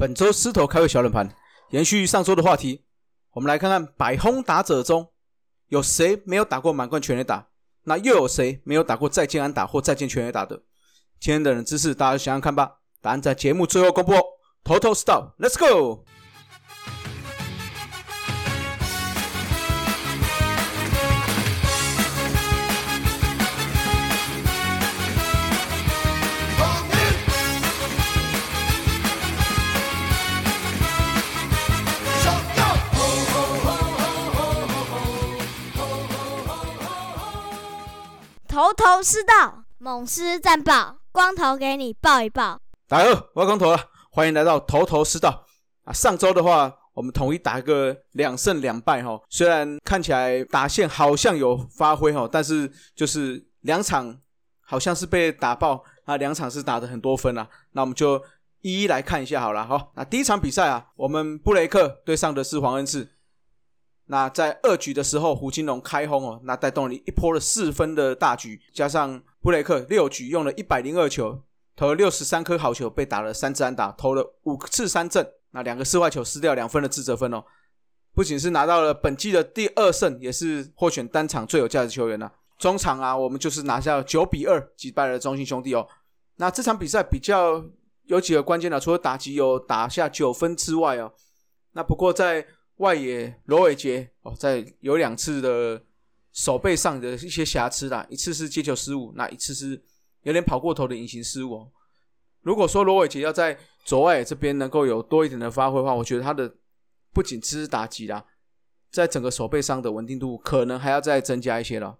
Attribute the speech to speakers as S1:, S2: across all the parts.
S1: 本周狮头开胃小冷盘，延续上周的话题，我们来看看百轰打者中有谁没有打过满贯全垒打，那又有谁没有打过再见安打或再见全垒打的？今天的冷知识，大家想想看吧。答案在节目最后公布哦。！TOTO stop，Let's go。
S2: 头头是道，猛狮战报，光头给你报一报。
S1: 大家好，我光头了，欢迎来到头头是道啊。上周的话，我们统一打个两胜两败哈，虽然看起来打线好像有发挥哈，但是就是两场好像是被打爆啊，两场是打的很多分啊。那我们就一一来看一下好了哈。那第一场比赛啊，我们布雷克对上的是黄恩赐。那在二局的时候，胡金龙开轰哦，那带动了一波了四分的大局，加上布雷克六局用了一百零二球，投了六十三颗好球，被打了三支安打，投了五次三振，那两个四坏球失掉两分的自责分哦，不仅是拿到了本季的第二胜，也是获选单场最有价值球员呢。中场啊，我们就是拿下九比二击败了中信兄弟哦。那这场比赛比较有几个关键的，除了打击有打下九分之外哦，那不过在外野罗伟杰哦，在有两次的手背上的一些瑕疵啦，一次是接球失误，那一次是有点跑过头的隐形失误。如果说罗伟杰要在左外野这边能够有多一点的发挥的话，我觉得他的不仅只是打击啦，在整个手背上的稳定度可能还要再增加一些了。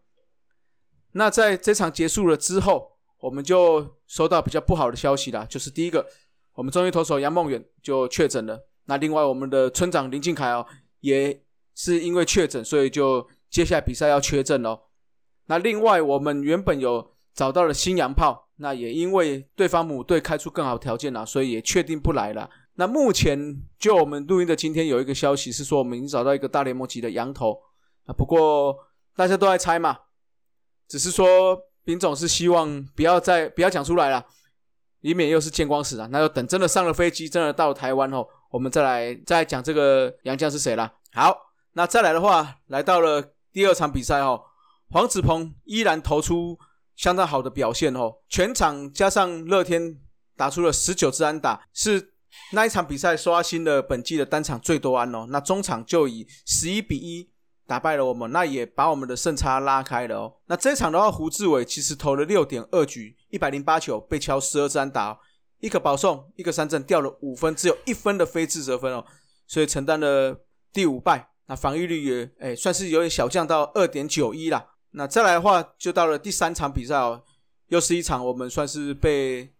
S1: 那在这场结束了之后，我们就收到比较不好的消息啦，就是第一个，我们中医投手杨梦远就确诊了。那另外，我们的村长林敬凯哦，也是因为确诊，所以就接下来比赛要缺阵哦。那另外，我们原本有找到了新洋炮，那也因为对方母队开出更好条件了，所以也确定不来了。那目前就我们录音的今天有一个消息是说，我们已经找到一个大联盟级的羊头啊。不过大家都在猜嘛，只是说丙总是希望不要再不要讲出来了，以免又是见光死啊。那就等真的上了飞机，真的到了台湾后。我们再来再讲这个杨将是谁了？好，那再来的话，来到了第二场比赛哦，黄子鹏依然投出相当好的表现哦，全场加上乐天打出了十九支安打，是那一场比赛刷新了本季的单场最多安哦。那中场就以十一比一打败了我们，那也把我们的胜差拉开了哦。那这场的话，胡志伟其实投了六点二局，一百零八球，被敲十二支安打。一个保送，一个三振，掉了五分，只有一分的非自责分哦，所以承担了第五败。那防御率也哎，算是有点小降到二点九一啦。那再来的话，就到了第三场比赛哦，又是一场我们算是被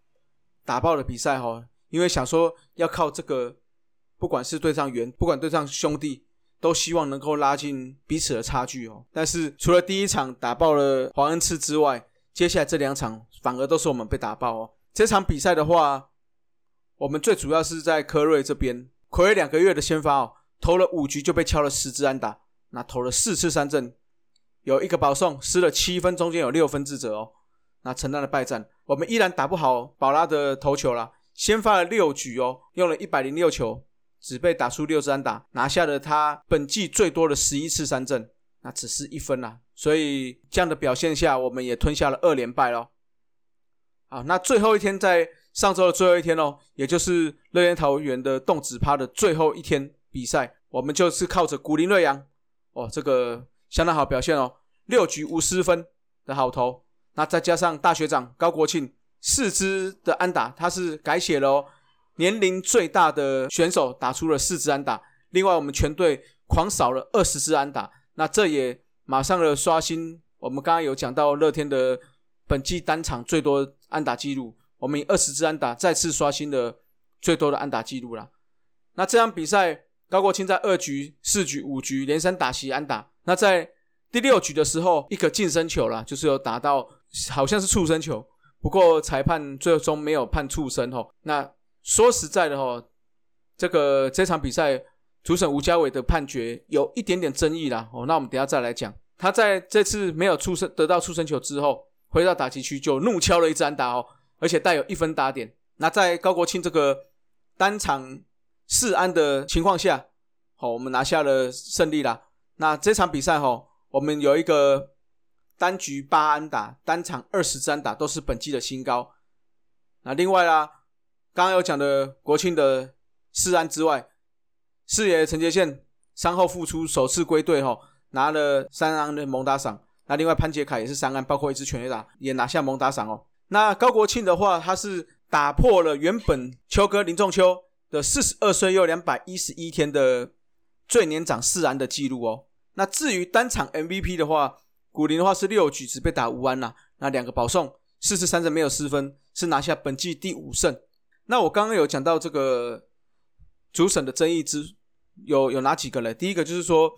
S1: 打爆的比赛哈。因为想说要靠这个，不管是对上员，不管对上兄弟，都希望能够拉近彼此的差距哦。但是除了第一场打爆了黄恩赐之外，接下来这两场反而都是我们被打爆哦。这场比赛的话，我们最主要是在科瑞这边，暌违两个月的先发哦，投了五局就被敲了十支安打，那投了四次三振，有一个保送，失了七分，中间有六分自责哦，那承担了败战。我们依然打不好宝拉的投球啦，先发了六局哦，用了一百零六球，只被打出六支安打，拿下了他本季最多的十一次三振，那只是一分啦。所以这样的表现下，我们也吞下了二连败喽。啊，那最后一天在上周的最后一天哦，也就是乐天桃园的动子趴的最后一天比赛，我们就是靠着古林瑞阳哦，这个相当好表现哦，六局无失分的好投，那再加上大学长高国庆四支的安打，他是改写了哦，年龄最大的选手打出了四支安打，另外我们全队狂扫了二十支安打，那这也马上的刷新我们刚刚有讲到乐天的。本季单场最多安打记录，我们以二十支安打再次刷新了最多的安打记录了。那这场比赛，高国庆在二局、四局、五局连三打席安打。那在第六局的时候，一个近身球了，就是有打到好像是触身球，不过裁判最终没有判触身哦。那说实在的哦，这个这场比赛主审吴家伟的判决有一点点争议啦哦。那我们等下再来讲，他在这次没有触身得到触身球之后。回到打击区就怒敲了一支安打哦，而且带有一分打点。那在高国庆这个单场四安的情况下，好，我们拿下了胜利啦。那这场比赛哈，我们有一个单局八安打，单场二十支安打，都是本季的新高。那另外啦，刚刚有讲的国庆的四安之外，四爷陈杰宪伤后复出，首次归队哈，拿了三安的蒙打赏。那另外潘杰凯也是三安，包括一支全垒打，也拿下蒙打赏哦。那高国庆的话，他是打破了原本秋哥林仲秋的四十二岁又两百一十一天的最年长四安的记录哦。那至于单场 MVP 的话，古林的话是六局只被打五安啦，那两个保送，四次三振没有失分，是拿下本季第五胜。那我刚刚有讲到这个主审的争议之有有哪几个呢？第一个就是说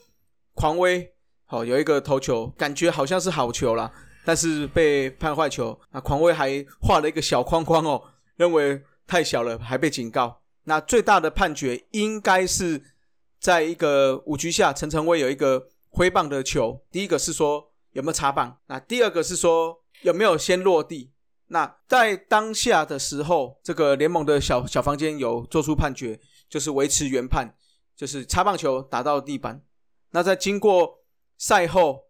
S1: 狂威，好有一个投球感觉好像是好球啦，但是被判坏球。那狂威还画了一个小框框哦，认为太小了，还被警告。那最大的判决应该是在一个五局下，陈晨威有一个挥棒的球。第一个是说有没有插棒，那第二个是说有没有先落地。那在当下的时候，这个联盟的小小房间有做出判决，就是维持原判，就是插棒球打到地板。那在经过赛后，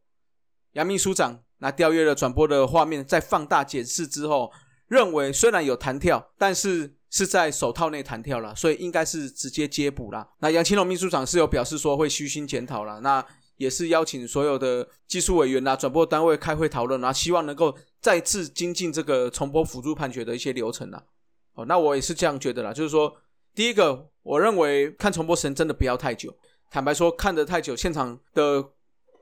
S1: 杨秘书长那调阅了转播的画面，在放大检视之后，认为虽然有弹跳，但是是在手套内弹跳了，所以应该是直接接补了。那杨清龙秘书长是有表示说会虚心检讨了，那也是邀请所有的技术委员呐、转播单位开会讨论，然后希望能够再次精进这个重播辅助判决的一些流程啊。哦，那我也是这样觉得啦，就是说，第一个，我认为看重播时间真的不要太久。坦白说，看得太久，现场的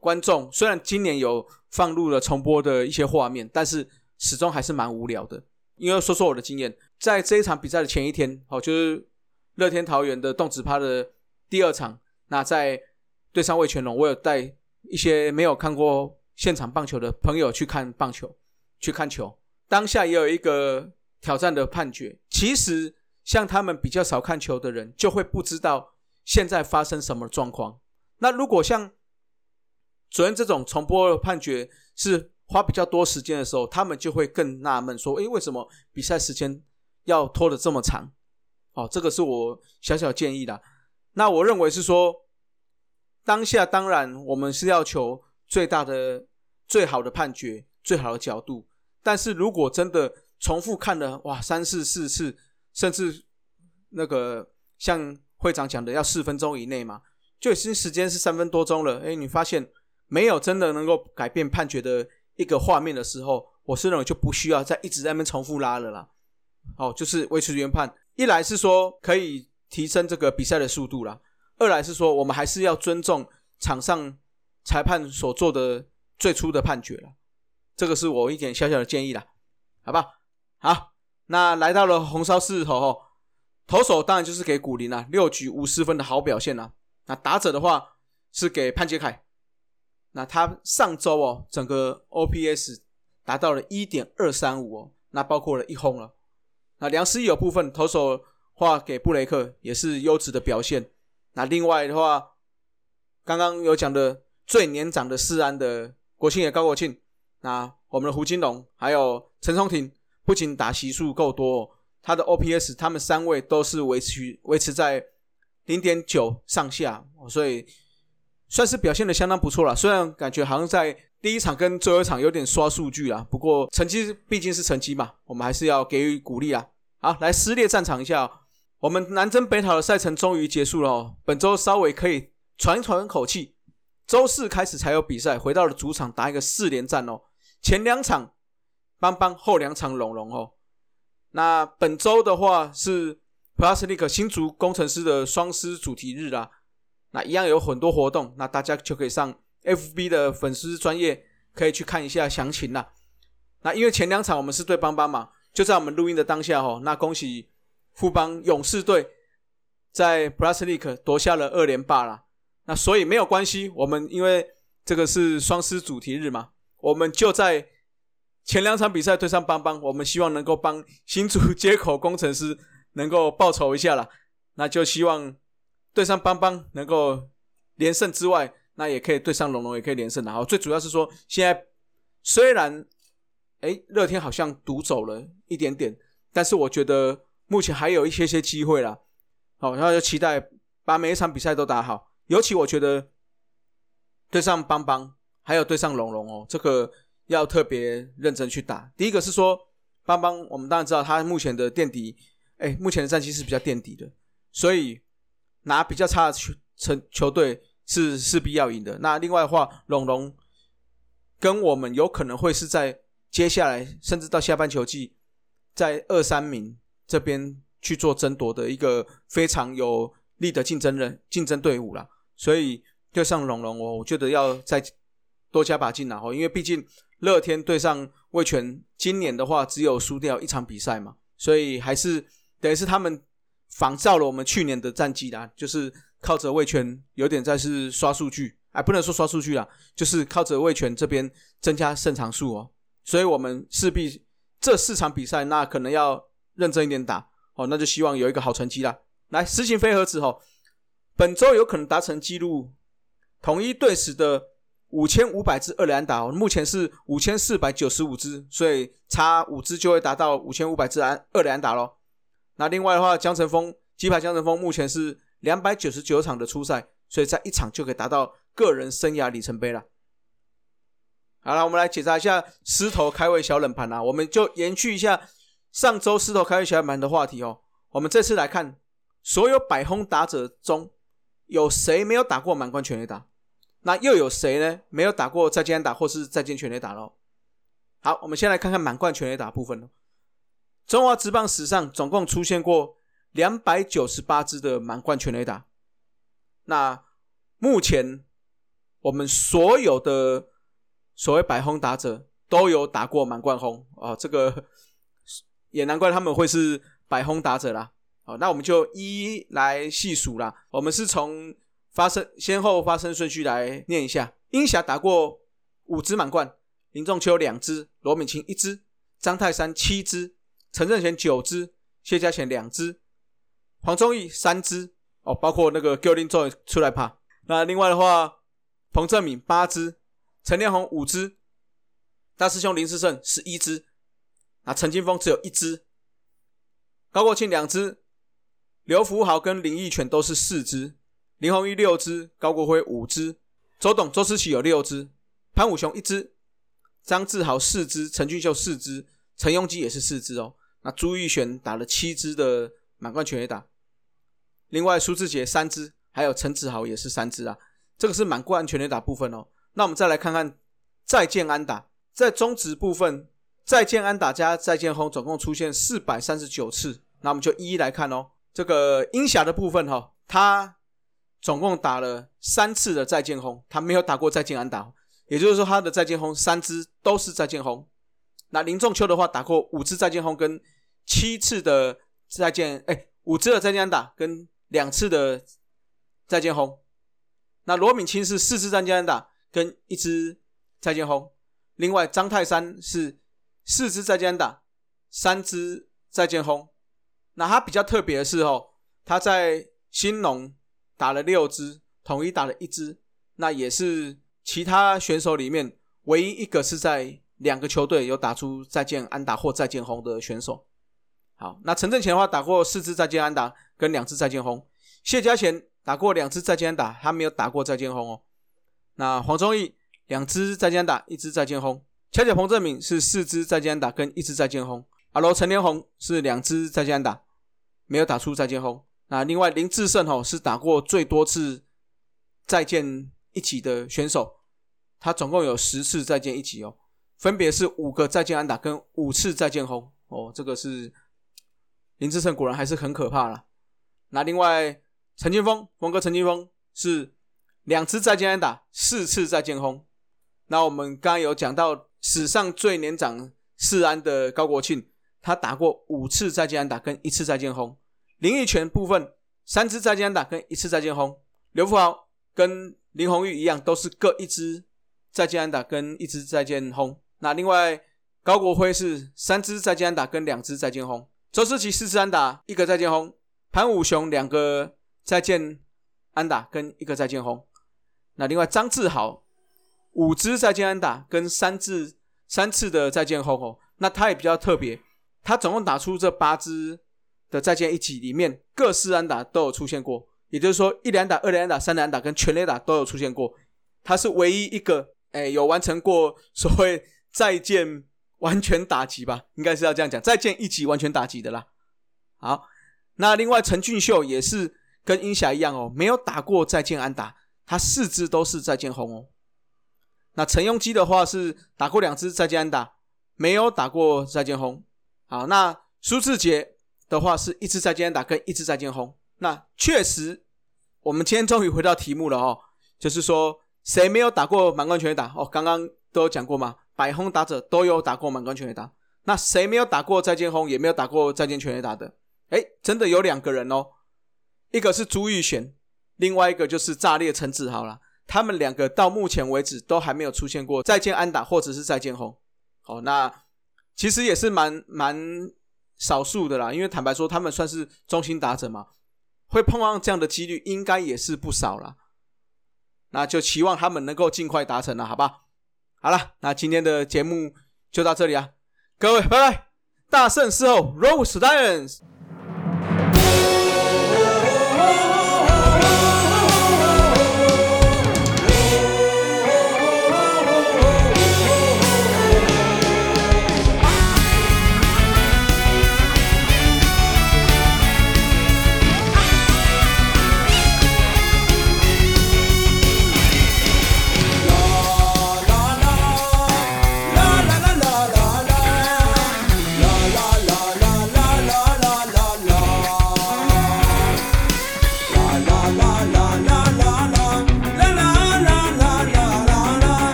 S1: 观众虽然今年有放入了重播的一些画面，但是始终还是蛮无聊的。因为说说我的经验，在这一场比赛的前一天，哦，就是乐天桃园的动子趴的第二场，那在对上魏全龙，我有带一些没有看过现场棒球的朋友去看棒球，去看球。当下也有一个挑战的判决。其实像他们比较少看球的人，就会不知道现在发生什么状况。那如果像昨天这种重播的判决是花比较多时间的时候，他们就会更纳闷，说：“诶，为什么比赛时间要拖得这么长？”哦，这个是我小小建议的。那我认为是说，当下当然我们是要求最大的、最好的判决、最好的角度。但是如果真的重复看了哇三四四次，甚至那个像会长讲的要四分钟以内嘛，就已经时间是三分多钟了。哎，你发现没有真的能够改变判决的一个画面的时候，我是认为就不需要再一直在那边重复拉了啦。哦，就是维持原判，一来是说可以提升这个比赛的速度啦，二来是说我们还是要尊重场上裁判所做的最初的判决了。这个是我一点小小的建议啦，好吧？好，那来到了红烧狮子头后，投手当然就是给古林啦，六局无失分的好表现啦。那打者的话是给潘杰凯，那他上周哦，整个 OPS 达到了一点二三五哦，那包括了一轰了。那梁思义有部分投手话给布雷克也是优质的表现。那另外的话，刚刚有讲的最年长的四安的国庆也高国庆。那我们的胡金龙还有陈松廷，不仅打席数够多，他的 OPS 他们三位都是维持维持在零点九上下，所以算是表现的相当不错了。虽然感觉好像在第一场跟最后一场有点刷数据啊，不过成绩毕竟是成绩嘛，我们还是要给予鼓励啊。好，来撕裂战场一下，我们南征北讨的赛程终于结束了哦，本周稍微可以喘一喘口气。周四开始才有比赛，回到了主场打一个四连战哦。前两场邦邦，后两场龙龙哦。那本周的话是 Plus League 新竹工程师的双师主题日啦。那一样有很多活动，那大家就可以上 FB 的粉丝专业可以去看一下详情啦。那因为前两场我们是对邦邦嘛，就在我们录音的当下哦。那恭喜富邦勇士队在 Plus League 夺下了二连霸啦。那所以没有关系，我们因为这个是双师主题日嘛。我们就在前两场比赛对上邦邦，我们希望能够帮新竹接口工程师能够报仇一下了。那就希望对上邦邦能够连胜之外，那也可以对上龙龙也可以连胜的。好，最主要是说现在虽然哎乐天好像独走了一点点，但是我觉得目前还有一些些机会啦。好，然后就期待把每一场比赛都打好。尤其我觉得对上邦邦，还有对上龙龙哦，这个要特别认真去打。第一个是说邦邦，我们当然知道他目前的垫底，哎，目前的战绩是比较垫底的，所以拿比较差的球成球队是势必要赢的。那另外的话，龙龙跟我们有可能会是在接下来甚至到下半球季，在二三名这边去做争夺的一个非常有力的竞争人竞争队伍啦。所以对上龙龙，我我觉得要再多加把劲了哦，因为毕竟乐天对上魏权，今年的话只有输掉一场比赛嘛，所以还是等于是他们仿照了我们去年的战绩啦，就是靠着魏权有点在是刷数据，哎，不能说刷数据啦，就是靠着魏权这边增加胜场数哦，所以我们势必这四场比赛那可能要认真一点打哦，那就希望有一个好成绩啦。来，实行飞盒子哦。本周有可能达成纪录，统一队史的五千五百支二连打，目前是五千四百九十五支，所以差五支就会达到五千五百支安二连打咯。那另外的话，江晨峰鸡排江晨峰目前是两百九十九场的初赛，所以在一场就可以达到个人生涯里程碑了。好了，我们来解答一下狮头开胃小冷盘啊，我们就延续一下上周狮头开胃小冷盘的话题哦。我们这次来看所有百轰打者中。有谁没有打过满贯全垒打？那又有谁呢？没有打过再见打或是再见全垒打喽？好，我们先来看看满贯全垒打部分中华职棒史上总共出现过两百九十八支的满贯全垒打。那目前我们所有的所谓百轰打者都有打过满贯轰啊，这个也难怪他们会是百轰打者啦。好，那我们就一一来细数啦。我们是从发生先后发生顺序来念一下。英侠打过五支满贯，林仲秋两支，罗敏清一支，张泰山七支，陈正贤九支，谢家贤两支，黄忠义三支。哦，包括那个 Gilding joy 出来爬。那另外的话，彭正敏八支，陈连红五支，大师兄林世胜十一支。那陈金峰只有一支，高国庆两支。刘福豪跟林义全都是四支，林鸿玉六支，高国辉五支，周董周思齐有六支，潘武雄一支，张志豪四支，陈俊秀四支，陈庸基也是四支哦。那朱玉璇打了七支的满贯全垒打，另外苏志杰三支，还有陈子豪也是三支啊。这个是满贯全垒打部分哦。那我们再来看看再见安打，在中职部分，再见安打加再见轰总共出现四百三十九次，那我们就一一来看哦。这个鹰侠的部分哈，他总共打了三次的再见轰，他没有打过再见安打，也就是说他的再见轰三支都是再见轰。那林仲秋的话打过五次再见轰跟七次的再见，哎，五次的再见安打跟两次的再见轰。那罗敏清是四次再见安打跟一支再见轰，另外张泰山是四支再见安打，三支再见轰。那他比较特别的是哦，他在新农打了六支，统一打了一支，那也是其他选手里面唯一一个是在两个球队有打出再见安打或再见轰的选手。好，那陈正前的话打过四支再见安打跟两支再见轰，谢家贤打过两支再见安打，他没有打过再见轰哦。那黄忠义两支再见安打，一支再见轰，恰巧彭正敏是四支再见安打跟一支再见轰，阿罗陈连红是两支再见安打。没有打出再见轰。那另外林志胜吼是打过最多次再见一起的选手，他总共有十次再见一起哦，分别是五个再见安打跟五次再见轰哦，这个是林志胜果然还是很可怕了。那另外陈金峰，峰哥陈金峰是两次再见安打，四次再见轰。那我们刚刚有讲到史上最年长四安的高国庆。他打过五次再见安打跟一次再见轰，林奕泉部分三支再见安打跟一次再见轰，刘富豪跟林红玉一样都是各一支再见安打跟一支再见轰。那另外高国辉是三支再见安打跟两支再见轰，周思齐四支安打一个再见轰，潘武雄两个再见安打跟一个再见轰。那另外张志豪五支再见安打跟三次三次的再见轰哦，那他也比较特别。他总共打出这八支的再见一起里面，各式安打都有出现过，也就是说一连打、二连打、三连打跟全垒打都有出现过。他是唯一一个哎有完成过所谓再见完全打击吧，应该是要这样讲，再见一击完全打击的啦。好，那另外陈俊秀也是跟英霞一样哦，没有打过再见安打，他四支都是再见轰哦。那陈庸基的话是打过两支再见安打，没有打过再见轰。好，那苏志杰的话是一支再见安打跟一支再见轰。那确实，我们今天终于回到题目了哦，就是说谁没有打过满贯全打？哦，刚刚都有讲过嘛，百轰打者都有打过满贯全垒打。那谁没有打过再见轰，也没有打过再见全垒打的？哎，真的有两个人哦，一个是朱玉璇，另外一个就是炸裂陈志豪了。他们两个到目前为止都还没有出现过再见安打或者是再见轰，哦，那其实也是蛮蛮少数的啦。因为坦白说，他们算是中心打者嘛，会碰到这样的几率应该也是不少了。那就期望他们能够尽快达成了，好吧？好了，那今天的节目就到这里啊，各位拜拜，大圣事后，Rose Lions。